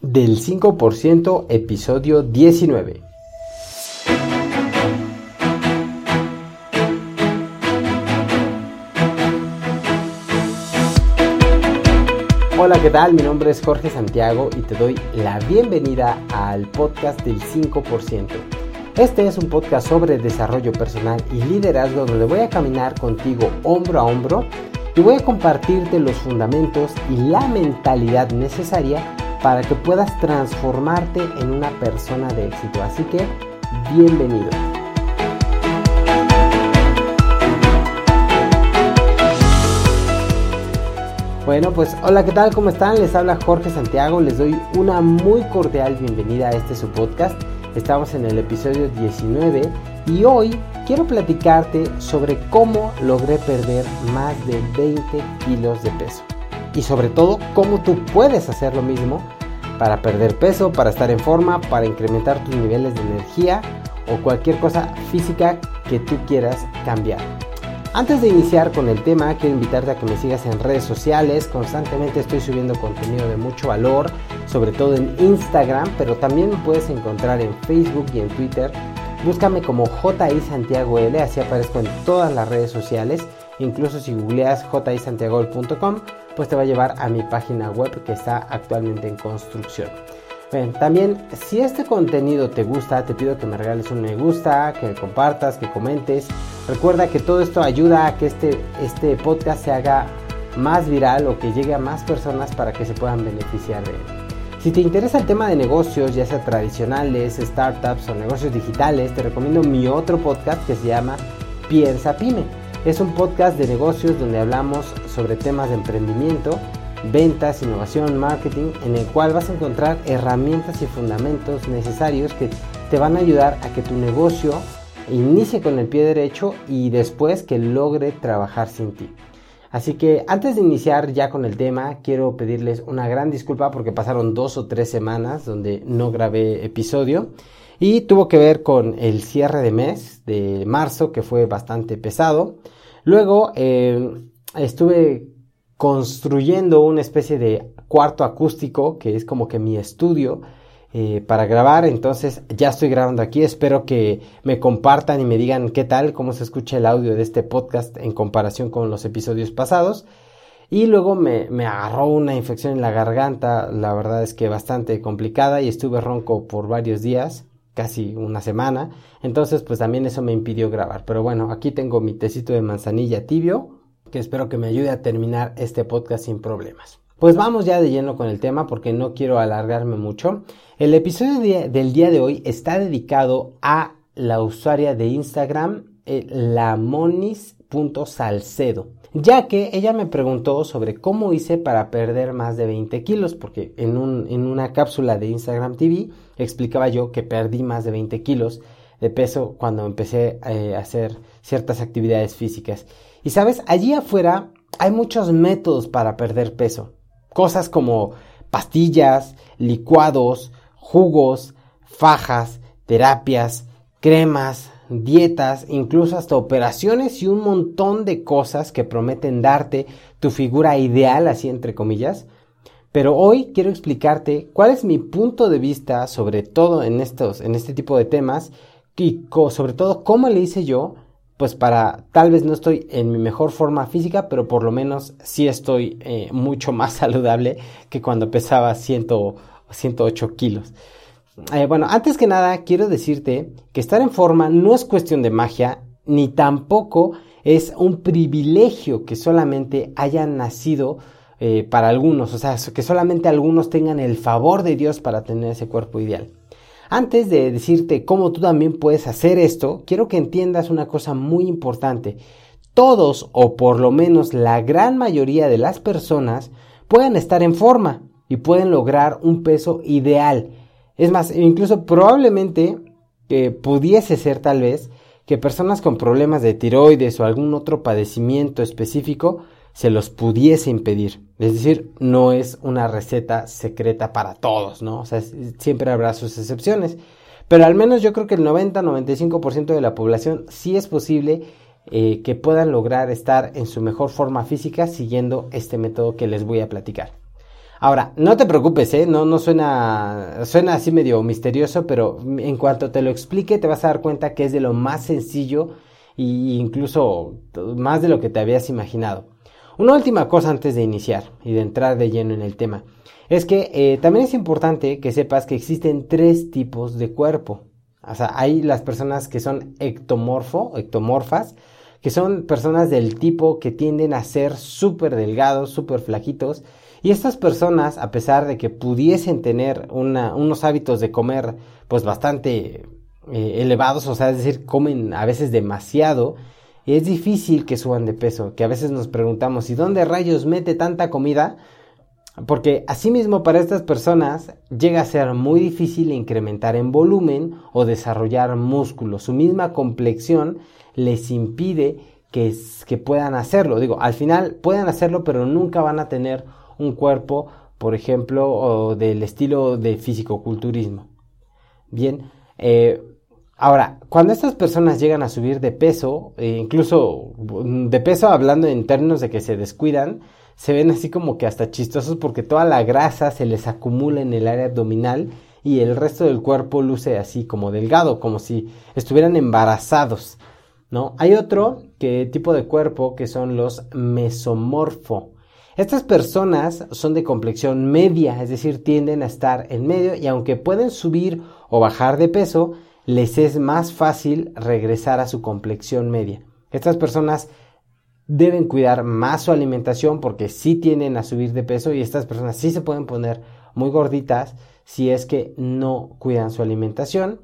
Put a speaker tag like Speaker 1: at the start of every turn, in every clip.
Speaker 1: del 5% episodio 19. Hola, ¿qué tal? Mi nombre es Jorge Santiago y te doy la bienvenida al podcast del 5%. Este es un podcast sobre desarrollo personal y liderazgo donde voy a caminar contigo hombro a hombro y voy a compartirte los fundamentos y la mentalidad necesaria para que puedas transformarte en una persona de éxito. Así que, bienvenido. Bueno, pues hola, ¿qué tal? ¿Cómo están? Les habla Jorge Santiago. Les doy una muy cordial bienvenida a este su podcast. Estamos en el episodio 19 y hoy quiero platicarte sobre cómo logré perder más de 20 kilos de peso. Y sobre todo, cómo tú puedes hacer lo mismo para perder peso, para estar en forma, para incrementar tus niveles de energía o cualquier cosa física que tú quieras cambiar. Antes de iniciar con el tema, quiero invitarte a que me sigas en redes sociales. Constantemente estoy subiendo contenido de mucho valor, sobre todo en Instagram, pero también me puedes encontrar en Facebook y en Twitter. Búscame como JI Santiago L, así aparezco en todas las redes sociales. Incluso si googleas jisantiago.com, pues te va a llevar a mi página web que está actualmente en construcción. Bien, también si este contenido te gusta, te pido que me regales un me gusta, que compartas, que comentes. Recuerda que todo esto ayuda a que este, este podcast se haga más viral o que llegue a más personas para que se puedan beneficiar de él. Si te interesa el tema de negocios, ya sea tradicionales, startups o negocios digitales, te recomiendo mi otro podcast que se llama Piensa Pyme. Es un podcast de negocios donde hablamos sobre temas de emprendimiento ventas, innovación, marketing, en el cual vas a encontrar herramientas y fundamentos necesarios que te van a ayudar a que tu negocio inicie con el pie derecho y después que logre trabajar sin ti. Así que antes de iniciar ya con el tema, quiero pedirles una gran disculpa porque pasaron dos o tres semanas donde no grabé episodio y tuvo que ver con el cierre de mes de marzo que fue bastante pesado. Luego eh, estuve construyendo una especie de cuarto acústico que es como que mi estudio eh, para grabar. Entonces ya estoy grabando aquí. Espero que me compartan y me digan qué tal, cómo se escucha el audio de este podcast en comparación con los episodios pasados. Y luego me, me agarró una infección en la garganta, la verdad es que bastante complicada y estuve ronco por varios días, casi una semana. Entonces pues también eso me impidió grabar. Pero bueno, aquí tengo mi tecito de manzanilla tibio que espero que me ayude a terminar este podcast sin problemas. Pues vamos ya de lleno con el tema porque no quiero alargarme mucho. El episodio del día de hoy está dedicado a la usuaria de Instagram, eh, lamonis.salcedo, ya que ella me preguntó sobre cómo hice para perder más de 20 kilos, porque en, una cápsula de Instagram TV explicaba yo que perdí más de 20 kilos de peso cuando empecé eh, a hacer ciertas actividades físicas. Y sabes, allí afuera hay muchos métodos para perder peso. Cosas como pastillas, licuados, jugos, fajas, terapias, cremas, dietas, incluso hasta operaciones y un montón de cosas que prometen darte tu figura ideal, así entre comillas. Pero hoy quiero explicarte cuál es mi punto de vista sobre todo en estos, en este tipo de temas y sobre todo cómo le hice yo pues para, tal vez no estoy en mi mejor forma física, pero por lo menos sí estoy eh, mucho más saludable que cuando pesaba 108 kilos. Eh, bueno, antes que nada quiero decirte que estar en forma no es cuestión de magia, ni tampoco es un privilegio que solamente haya nacido eh, para algunos, o sea, que solamente algunos tengan el favor de Dios para tener ese cuerpo ideal. Antes de decirte cómo tú también puedes hacer esto, quiero que entiendas una cosa muy importante. Todos, o por lo menos la gran mayoría de las personas, pueden estar en forma y pueden lograr un peso ideal. Es más, incluso probablemente pudiese ser tal vez que personas con problemas de tiroides o algún otro padecimiento específico se los pudiese impedir. Es decir, no es una receta secreta para todos, ¿no? O sea, siempre habrá sus excepciones. Pero al menos yo creo que el 90-95% de la población sí es posible eh, que puedan lograr estar en su mejor forma física siguiendo este método que les voy a platicar. Ahora, no te preocupes, ¿eh? No, no suena, suena así medio misterioso, pero en cuanto te lo explique te vas a dar cuenta que es de lo más sencillo e incluso más de lo que te habías imaginado. Una última cosa antes de iniciar y de entrar de lleno en el tema, es que eh, también es importante que sepas que existen tres tipos de cuerpo. O sea, hay las personas que son ectomorfo, ectomorfas, que son personas del tipo que tienden a ser súper delgados, súper flaquitos, y estas personas, a pesar de que pudiesen tener unos hábitos de comer pues bastante eh, elevados, o sea, es decir, comen a veces demasiado, es difícil que suban de peso, que a veces nos preguntamos, ¿y dónde rayos mete tanta comida? Porque asimismo para estas personas llega a ser muy difícil incrementar en volumen o desarrollar músculo. Su misma complexión les impide que, que puedan hacerlo. Digo, al final pueden hacerlo, pero nunca van a tener un cuerpo, por ejemplo, del estilo de fisicoculturismo. Bien, eh, ahora, cuando estas personas llegan a subir de peso, e incluso de peso hablando en términos de que se descuidan, se ven así como que hasta chistosos porque toda la grasa se les acumula en el área abdominal y el resto del cuerpo luce así como delgado, como si estuvieran embarazados, ¿no? Hay otro tipo de cuerpo que son los mesomorfo. Estas personas son de complexión media, es decir, tienden a estar en medio y aunque pueden subir o bajar de peso, les es más fácil regresar a su complexión media. Estas personas deben cuidar más su alimentación porque sí tienden a subir de peso y estas personas sí se pueden poner muy gorditas si es que no cuidan su alimentación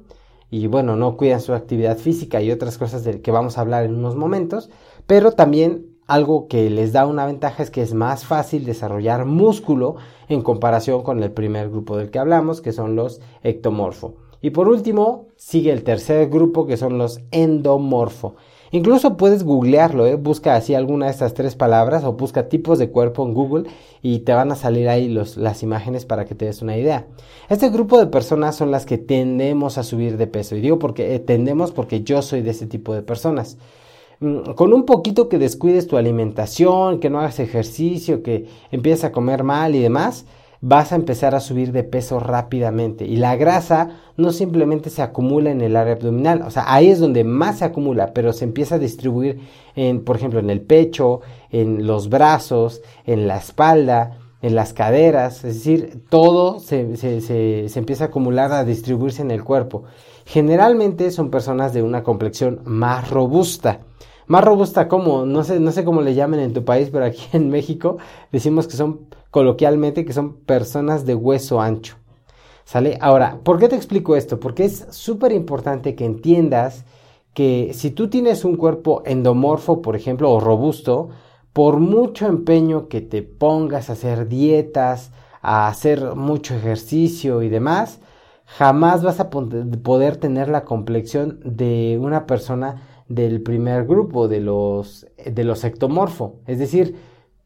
Speaker 1: y bueno, no cuidan su actividad física y otras cosas de que vamos a hablar en unos momentos, pero también algo que les da una ventaja es que es más fácil desarrollar músculo en comparación con el primer grupo del que hablamos, que son los ectomorfo. Y por último, sigue el tercer grupo, que son los endomorfo. Incluso puedes googlearlo, ¿eh? busca así alguna de estas tres palabras o busca tipos de cuerpo en Google y te van a salir ahí las imágenes para que te des una idea. Este grupo de personas son las que tendemos a subir de peso y digo porque eh, tendemos porque yo soy de ese tipo de personas. Mm, con un poquito que descuides tu alimentación, que no hagas ejercicio, que empieces a comer mal y demás, vas a empezar a subir de peso rápidamente. Y la grasa no simplemente se acumula en el área abdominal, o sea, ahí es donde más se acumula, pero se empieza a distribuir en, por ejemplo, en el pecho, en los brazos, en la espalda, en las caderas, es decir, todo se, se, se empieza a acumular, a distribuirse en el cuerpo. Generalmente son personas de una complexión más robusta. Más robusta como, no sé, no sé cómo le llamen en tu país, pero aquí en México decimos que son coloquialmente que son personas de hueso ancho. ¿Sale? Ahora, ¿por qué te explico esto? Porque es súper importante que entiendas que si tú tienes un cuerpo endomorfo, por ejemplo, o robusto, por mucho empeño que te pongas a hacer dietas, a hacer mucho ejercicio y demás, jamás vas a poder tener la complexión de una persona del primer grupo, de los, de los ectomorfo. Es decir,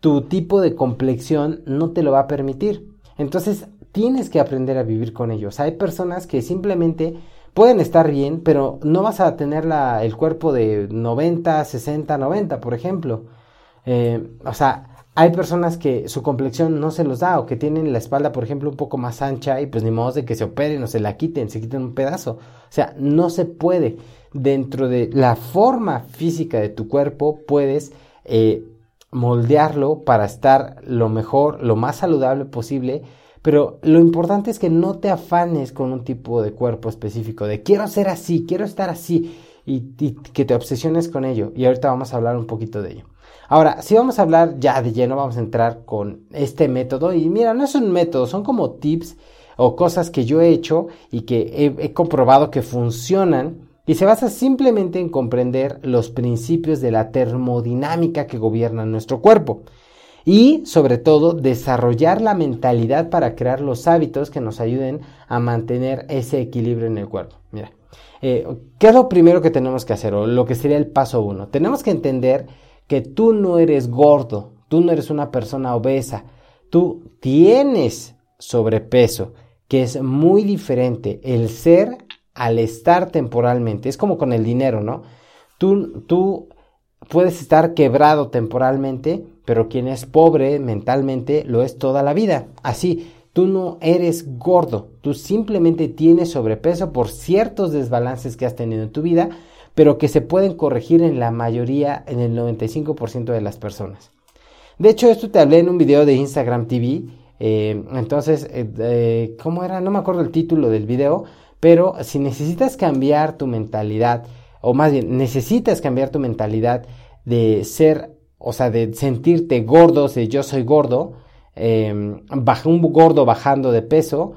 Speaker 1: tu tipo de complexión no te lo va a permitir. Entonces, tienes que aprender a vivir con ellos. Hay personas que simplemente pueden estar bien, pero no vas a tener la, el cuerpo de 90, 60, 90, por ejemplo. Eh, o sea, hay personas que su complexión no se los da o que tienen la espalda, por ejemplo, un poco más ancha y pues ni modo de que se operen o se la quiten, se quiten un pedazo. O sea, no se puede. Dentro de la forma física de tu cuerpo puedes eh, moldearlo para estar lo mejor, lo más saludable posible. Pero lo importante es que no te afanes con un tipo de cuerpo específico, de quiero ser así, quiero estar así, y, que te obsesiones con ello. Y ahorita vamos a hablar un poquito de ello. Ahora, si vamos a hablar ya de lleno, vamos a entrar con este método. Y mira, no es un método, son como tips o cosas que yo he hecho y que he, comprobado que funcionan. Y se basa simplemente en comprender los principios de la termodinámica que gobiernan nuestro cuerpo. Y sobre todo desarrollar la mentalidad para crear los hábitos que nos ayuden a mantener ese equilibrio en el cuerpo. Mira, eh, ¿qué es lo primero que tenemos que hacer? O lo que sería el paso uno. Tenemos que entender que tú no eres gordo, tú no eres una persona obesa, tú tienes sobrepeso, que es muy diferente el ser al estar temporalmente. Es como con el dinero, ¿no? Tú, tú puedes estar quebrado temporalmente, pero quien es pobre mentalmente lo es toda la vida. Así, tú no eres gordo, tú simplemente tienes sobrepeso por ciertos desbalances que has tenido en tu vida, pero que se pueden corregir en la mayoría, en el 95% de las personas. De hecho, esto te hablé en un video de Instagram TV. Eh, entonces, eh, ¿cómo era? No me acuerdo el título del video, pero si necesitas cambiar tu mentalidad, o más bien, necesitas cambiar tu mentalidad de ser, o sea, de sentirte gordo, de yo soy gordo, eh, un gordo bajando de peso,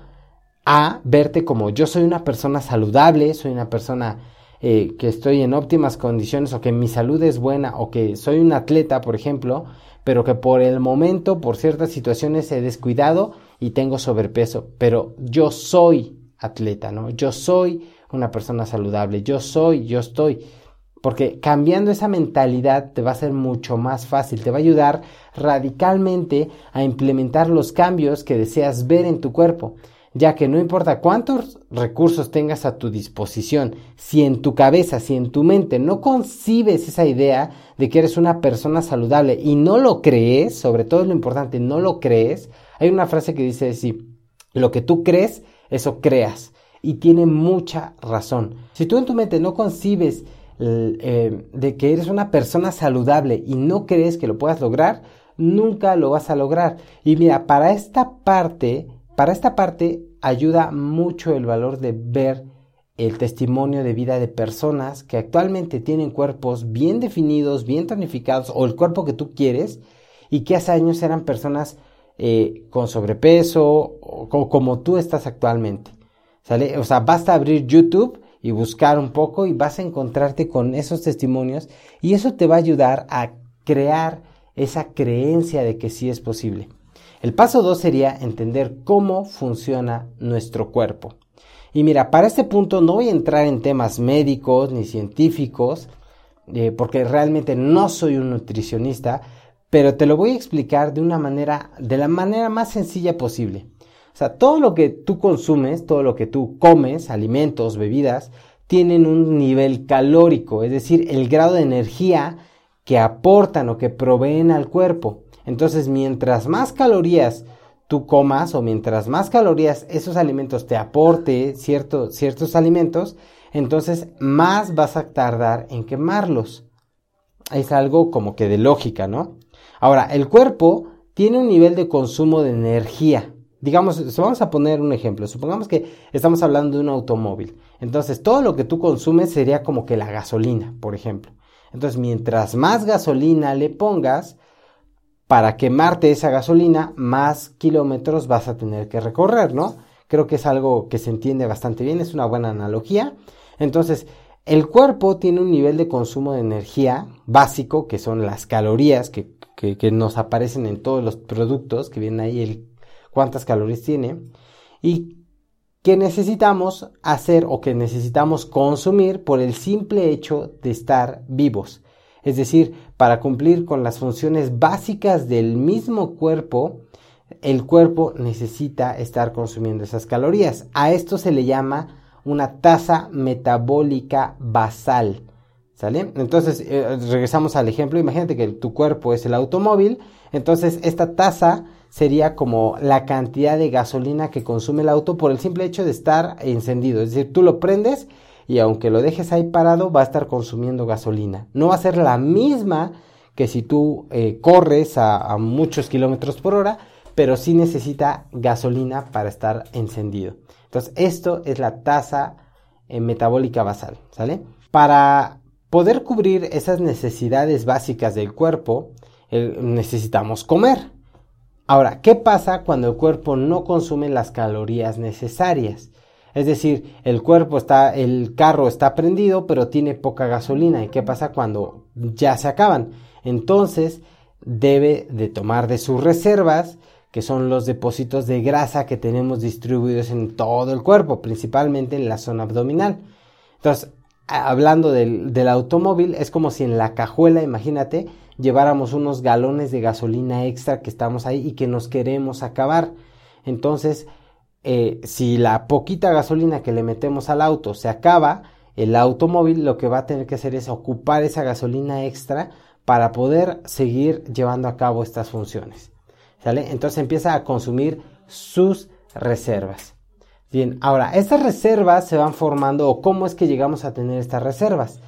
Speaker 1: a verte como yo soy una persona saludable, soy una persona eh, que estoy en óptimas condiciones o que mi salud es buena o que soy un atleta, por ejemplo, pero que por el momento, por ciertas situaciones he descuidado y tengo sobrepeso, pero yo soy atleta, ¿no? Yo soy una persona saludable, yo soy, yo estoy. Porque cambiando esa mentalidad te va a ser mucho más fácil, te va a ayudar radicalmente a implementar los cambios que deseas ver en tu cuerpo ya que no importa cuántos recursos tengas a tu disposición, si en tu cabeza, si en tu mente no concibes esa idea de que eres una persona saludable y no lo crees, sobre todo es lo importante, no lo crees, hay una frase que dice así, lo que tú crees, eso creas. Y tiene mucha razón. Si tú en tu mente no concibes eh, de que eres una persona saludable y no crees que lo puedas lograr, nunca lo vas a lograr. Y mira, para esta parte para esta parte ayuda mucho el valor de ver el testimonio de vida de personas que actualmente tienen cuerpos bien definidos, bien tonificados o el cuerpo que tú quieres y que hace años eran personas eh, con sobrepeso o, como tú estás actualmente. O sea, basta abrir YouTube y buscar un poco y vas a encontrarte con esos testimonios y eso te va a ayudar a crear esa creencia de que sí es posible. El paso 2 sería entender cómo funciona nuestro cuerpo. Y mira, para este punto no voy a entrar en temas médicos ni científicos, eh, porque realmente no soy un nutricionista, pero te lo voy a explicar de una manera, de la manera más sencilla posible. O sea, todo lo que tú consumes, todo lo que tú comes, alimentos, bebidas, tienen un nivel calórico, es decir, el grado de energía que aportan o que proveen al cuerpo. Entonces, mientras más calorías tú comas o mientras más calorías esos alimentos te aporte ciertos alimentos, entonces más vas a tardar en quemarlos. Es algo como que de lógica, ¿no? Ahora, el cuerpo tiene un nivel de consumo de energía. Digamos, vamos a poner un ejemplo. Supongamos que estamos hablando de un automóvil. Entonces, todo lo que tú consumes sería como que la gasolina, por ejemplo. Entonces, mientras más gasolina le pongas, para quemarte esa gasolina, más kilómetros vas a tener que recorrer, ¿no? Creo que es algo que se entiende bastante bien, es una buena analogía. Entonces, el cuerpo tiene un nivel de consumo de energía básico, que son las calorías que, nos aparecen en todos los productos, que vienen ahí el cuántas calorías tiene, y que necesitamos hacer o que necesitamos consumir por el simple hecho de estar vivos. Es decir, para cumplir con las funciones básicas del mismo cuerpo, el cuerpo necesita estar consumiendo esas calorías. A esto se le llama una tasa metabólica basal. ¿Sale? Entonces, eh, regresamos al ejemplo. Imagínate que tu cuerpo es el automóvil. Entonces, esta tasa sería como la cantidad de gasolina que consume el auto por el simple hecho de estar encendido. Es decir, tú lo prendes y aunque lo dejes ahí parado va a estar consumiendo gasolina. No va a ser la misma que si tú eh, corres a, muchos kilómetros por hora, pero sí necesita gasolina para estar encendido. Entonces esto es la tasa eh, metabólica basal, ¿sale? Para poder cubrir esas necesidades básicas del cuerpo, necesitamos comer. Ahora, ¿qué pasa cuando el cuerpo no consume las calorías necesarias? Es decir, el cuerpo está, el carro está prendido, pero tiene poca gasolina. ¿Y qué pasa cuando ya se acaban? Entonces, debe de tomar de sus reservas, que son los depósitos de grasa que tenemos distribuidos en todo el cuerpo, principalmente en la zona abdominal. Entonces, hablando del, del, automóvil, es como si en la cajuela, imagínate, lleváramos unos galones de gasolina extra que estamos ahí y que nos queremos acabar. Entonces, eh, si la poquita gasolina que le metemos al auto se acaba el automóvil lo que va a tener que hacer es ocupar esa gasolina extra para poder seguir llevando a cabo estas funciones. Entonces empieza a consumir sus reservas. Bien, ahora, estas reservas se van formando o cómo es que llegamos a tener estas reservas.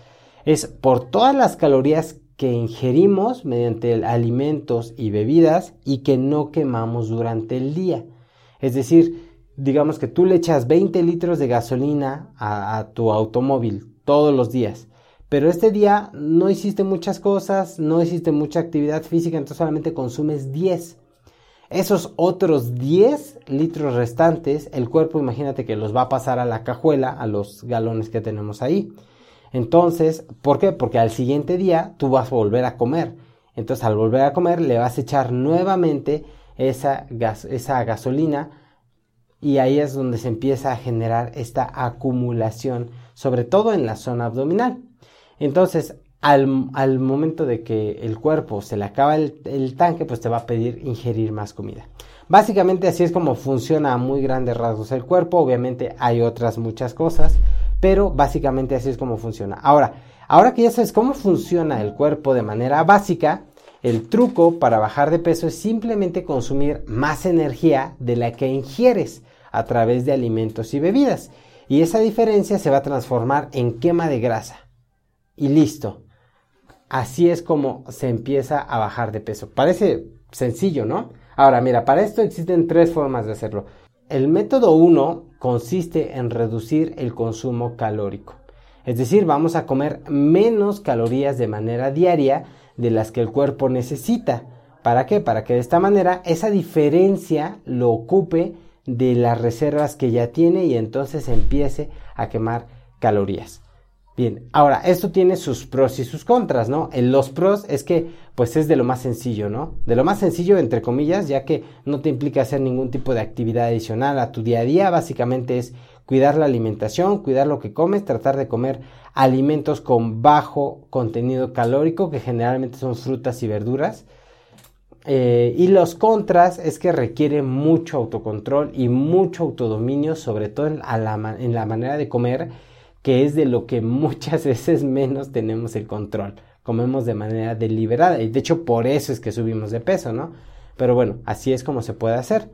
Speaker 1: Es por todas las calorías que ingerimos mediante alimentos y bebidas y que no quemamos durante el día. Es decir, digamos que tú le echas 20 litros de gasolina a, tu automóvil todos los días, pero este día no hiciste muchas cosas, no hiciste mucha actividad física, entonces solamente consumes 10. Esos otros 10 litros restantes, el cuerpo imagínate que los va a pasar a la cajuela, a los galones que tenemos ahí. Entonces, ¿por qué? Porque al siguiente día tú vas a volver a comer. Entonces, al volver a comer, le vas a echar nuevamente esa, esa gasolina y ahí es donde se empieza a generar esta acumulación, sobre todo en la zona abdominal. Entonces, al, momento de que el cuerpo se le acaba el, el, tanque, pues te va a pedir ingerir más comida. Básicamente así es como funciona a muy grandes rasgos el cuerpo. Obviamente hay otras muchas cosas, pero básicamente así es como funciona. Ahora, ahora que ya sabes cómo funciona el cuerpo de manera básica, el truco para bajar de peso es simplemente consumir más energía de la que ingieres a través de alimentos y bebidas. Y esa diferencia se va a transformar en quema de grasa. Y listo. Así es como se empieza a bajar de peso. Parece sencillo, ¿no? Ahora, mira, para esto existen tres formas de hacerlo. El método 1 consiste en reducir el consumo calórico. Es decir, vamos a comer menos calorías de manera diaria de las que el cuerpo necesita. ¿Para qué? Para que de esta manera esa diferencia lo ocupe de las reservas que ya tiene y entonces empiece a quemar calorías. Bien, ahora, esto tiene sus pros y sus contras, ¿no? En los pros es que, pues es de lo más sencillo, ¿no? De lo más sencillo, entre comillas, ya que no te implica hacer ningún tipo de actividad adicional a tu día a día, básicamente es cuidar la alimentación, cuidar lo que comes, tratar de comer alimentos con bajo contenido calórico, que generalmente son frutas y verduras. Eh, y los contras es que requiere mucho autocontrol y mucho autodominio, sobre todo en la manera de comer que es de lo que muchas veces menos tenemos el control. Comemos de manera deliberada y de hecho por eso es que subimos de peso, ¿no? Pero bueno, así es como se puede hacer.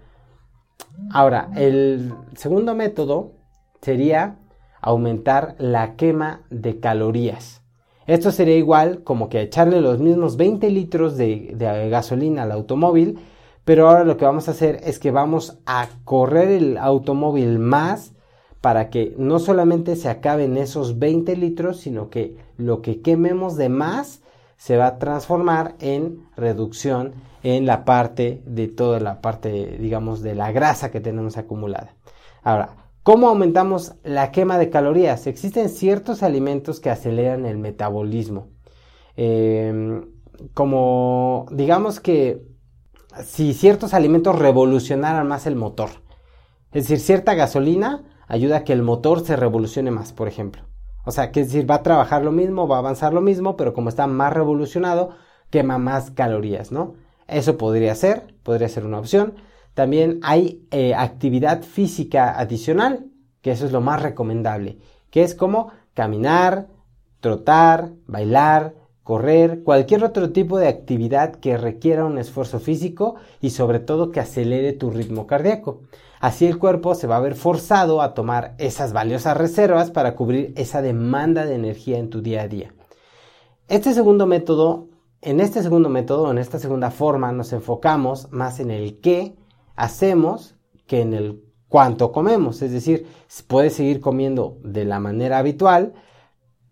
Speaker 1: Ahora, el segundo método sería aumentar la quema de calorías. Esto sería igual como que echarle los mismos 20 litros de, de, gasolina al automóvil, pero ahora lo que vamos a hacer es que vamos a correr el automóvil más para que no solamente se acaben esos 20 litros, sino que lo que quememos de más se va a transformar en reducción en la parte de toda la parte, digamos, de la grasa que tenemos acumulada. Ahora, ¿cómo aumentamos la quema de calorías? Existen ciertos alimentos que aceleran el metabolismo. Em, como, digamos que si ciertos alimentos revolucionaran más el motor. Es decir, cierta gasolina ayuda a que el motor se revolucione más, por ejemplo. O sea, que es decir, va a trabajar lo mismo, va a avanzar lo mismo, pero como está más revolucionado, quema más calorías, ¿no? Eso podría ser, podría ser una opción. También hay eh, actividad física adicional, que eso es lo más recomendable, que es como caminar, trotar, bailar, correr, cualquier otro tipo de actividad que requiera un esfuerzo físico y sobre todo que acelere tu ritmo cardíaco. Así el cuerpo se va a ver forzado a tomar esas valiosas reservas para cubrir esa demanda de energía en tu día a día. Este segundo método, en este segundo método, en esta segunda forma, nos enfocamos más en el qué hacemos que en el cuánto comemos. Es decir, puedes seguir comiendo de la manera habitual,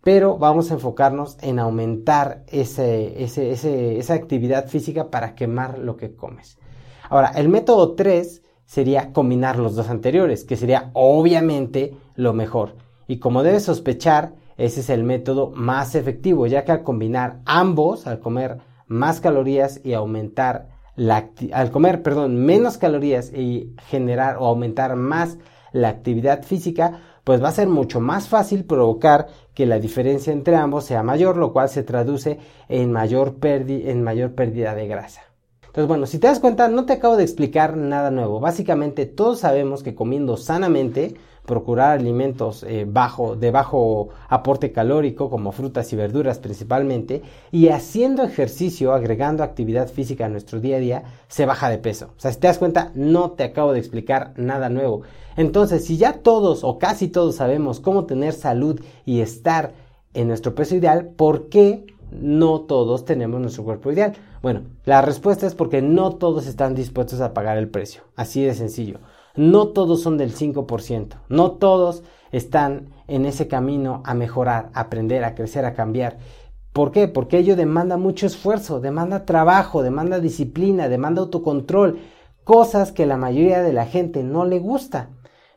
Speaker 1: pero vamos a enfocarnos en aumentar esa actividad física para quemar lo que comes. Ahora, el método 3 sería combinar los dos anteriores, que sería obviamente lo mejor. Y como debes sospechar, ese es el método más efectivo, ya que al combinar ambos, al comer más calorías y aumentar la al comer, perdón, menos calorías y generar o aumentar más la actividad física, pues va a ser mucho más fácil provocar que la diferencia entre ambos sea mayor, lo cual se traduce en mayor, en mayor pérdida de grasa. Entonces, bueno, si te das cuenta, no te acabo de explicar nada nuevo. Básicamente, todos sabemos que comiendo sanamente procurar alimentos eh, bajo, de bajo aporte calórico, como frutas y verduras principalmente, y haciendo ejercicio, agregando actividad física a nuestro día a día, se baja de peso. O sea, si te das cuenta, no te acabo de explicar nada nuevo. Entonces, si ya todos o casi todos sabemos cómo tener salud y estar en nuestro peso ideal, ¿por qué no todos tenemos nuestro cuerpo ideal? Bueno, la respuesta es porque no todos están dispuestos a pagar el precio. Así de sencillo. No todos son del 5%. No todos están en ese camino a mejorar, a aprender, a crecer, a cambiar. ¿Por qué? Porque ello demanda mucho esfuerzo, demanda trabajo, demanda disciplina, demanda autocontrol, cosas que la mayoría de la gente no le gusta.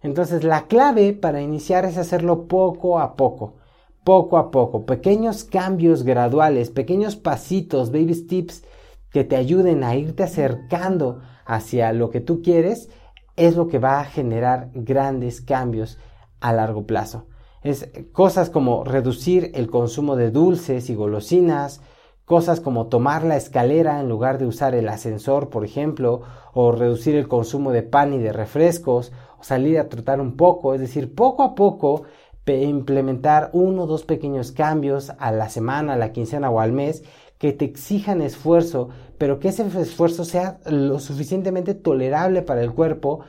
Speaker 1: Entonces la clave para iniciar es hacerlo poco a poco poco a poco, pequeños cambios graduales, pequeños pasitos, baby steps que te ayuden a irte acercando hacia lo que tú quieres, es lo que va a generar grandes cambios a largo plazo. Es cosas como reducir el consumo de dulces y golosinas, cosas como tomar la escalera en lugar de usar el ascensor, por ejemplo, o reducir el consumo de pan y de refrescos, o salir a trotar un poco, es decir, poco a poco implementar uno o dos pequeños cambios a la semana, a la quincena o al mes que te exijan esfuerzo, pero que ese esfuerzo sea lo suficientemente tolerable para el cuerpo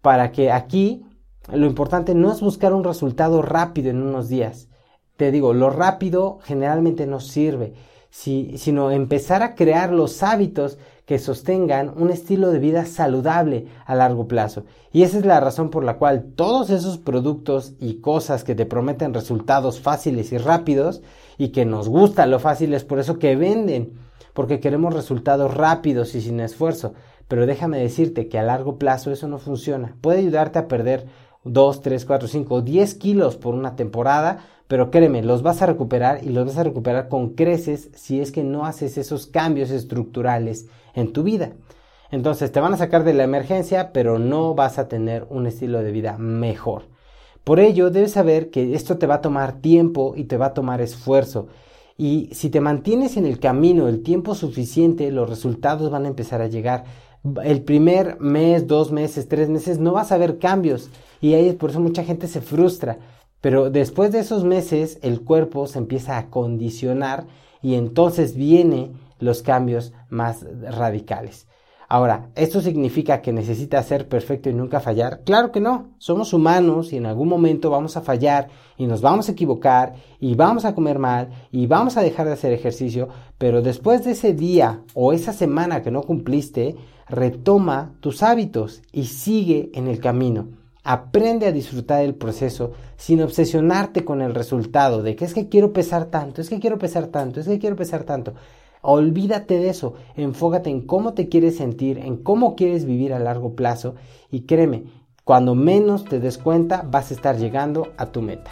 Speaker 1: para que aquí lo importante no es buscar un resultado rápido en unos días. Te digo, lo rápido generalmente no sirve, sino empezar a crear los hábitos que sostengan un estilo de vida saludable a largo plazo. Y esa es la razón por la cual todos esos productos y cosas que te prometen resultados fáciles y rápidos y que nos gusta lo fácil es por eso que venden, porque queremos resultados rápidos y sin esfuerzo. Pero déjame decirte que a largo plazo eso no funciona. Puede ayudarte a perder 2, 3, 4, 5, 10 kilos por una temporada, pero créeme, los vas a recuperar y los vas a recuperar con creces si es que no haces esos cambios estructurales en tu vida. Entonces te van a sacar de la emergencia, pero no vas a tener un estilo de vida mejor. Por ello, debes saber que esto te va a tomar tiempo y te va a tomar esfuerzo. Y si te mantienes en el camino el tiempo suficiente, los resultados van a empezar a llegar. El primer mes, dos meses, tres meses, no vas a ver cambios. Y ahí por eso mucha gente se frustra. Pero después de esos meses, el cuerpo se empieza a condicionar y entonces vienen los cambios más radicales. Ahora, ¿esto significa que necesita ser perfecto y nunca fallar? Claro que no. Somos humanos y en algún momento vamos a fallar y nos vamos a equivocar y vamos a comer mal y vamos a dejar de hacer ejercicio, pero después de ese día o esa semana que no cumpliste, retoma tus hábitos y sigue en el camino. Aprende a disfrutar del proceso sin obsesionarte con el resultado de que es que quiero pesar tanto, es que quiero pesar tanto, es que quiero pesar tanto. Olvídate de eso, enfócate en cómo te quieres sentir, en cómo quieres vivir a largo plazo y créeme, cuando menos te des cuenta vas a estar llegando a tu meta.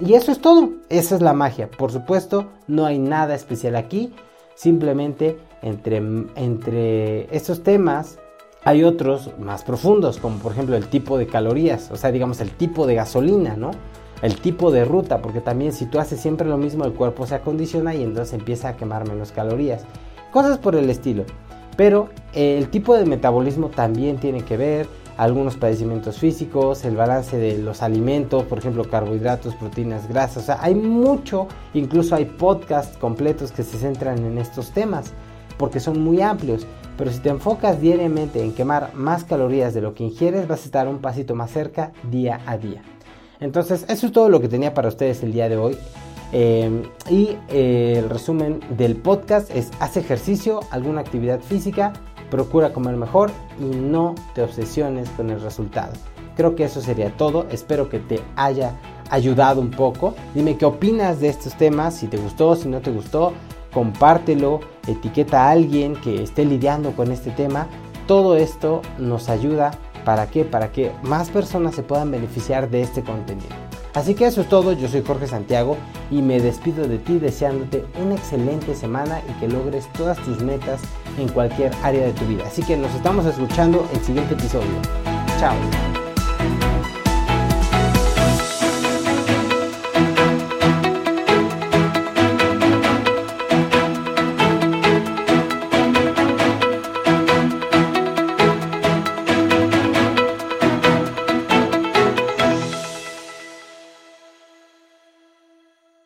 Speaker 1: Y eso es todo, esa es la magia. Por supuesto, no hay nada especial aquí, simplemente entre, entre estos temas hay otros más profundos, como por ejemplo el tipo de calorías, o sea, digamos el tipo de gasolina, ¿no? El tipo de ruta, porque también si tú haces siempre lo mismo, el cuerpo se acondiciona y entonces empieza a quemar menos calorías. Cosas por el estilo. Pero eh, el tipo de metabolismo también tiene que ver, algunos padecimientos físicos, el balance de los alimentos, por ejemplo, carbohidratos, proteínas, grasas. O sea, hay mucho, incluso hay podcasts completos que se centran en estos temas, porque son muy amplios. Pero si te enfocas diariamente en quemar más calorías de lo que ingieres, vas a estar un pasito más cerca día a día. Entonces, eso es todo lo que tenía para ustedes el día de hoy. Eh, y eh, el resumen del podcast es, haz ejercicio, alguna actividad física, procura comer mejor y no te obsesiones con el resultado. Creo que eso sería todo. Espero que te haya ayudado un poco. Dime qué opinas de estos temas, si te gustó, si no te gustó, compártelo, etiqueta a alguien que esté lidiando con este tema. Todo esto nos ayuda ¿Para qué? Para que más personas se puedan beneficiar de este contenido. Así que eso es todo, yo soy Jorge Santiago y me despido de ti deseándote una excelente semana y que logres todas tus metas en cualquier área de tu vida. Así que nos estamos escuchando el siguiente episodio. Chao.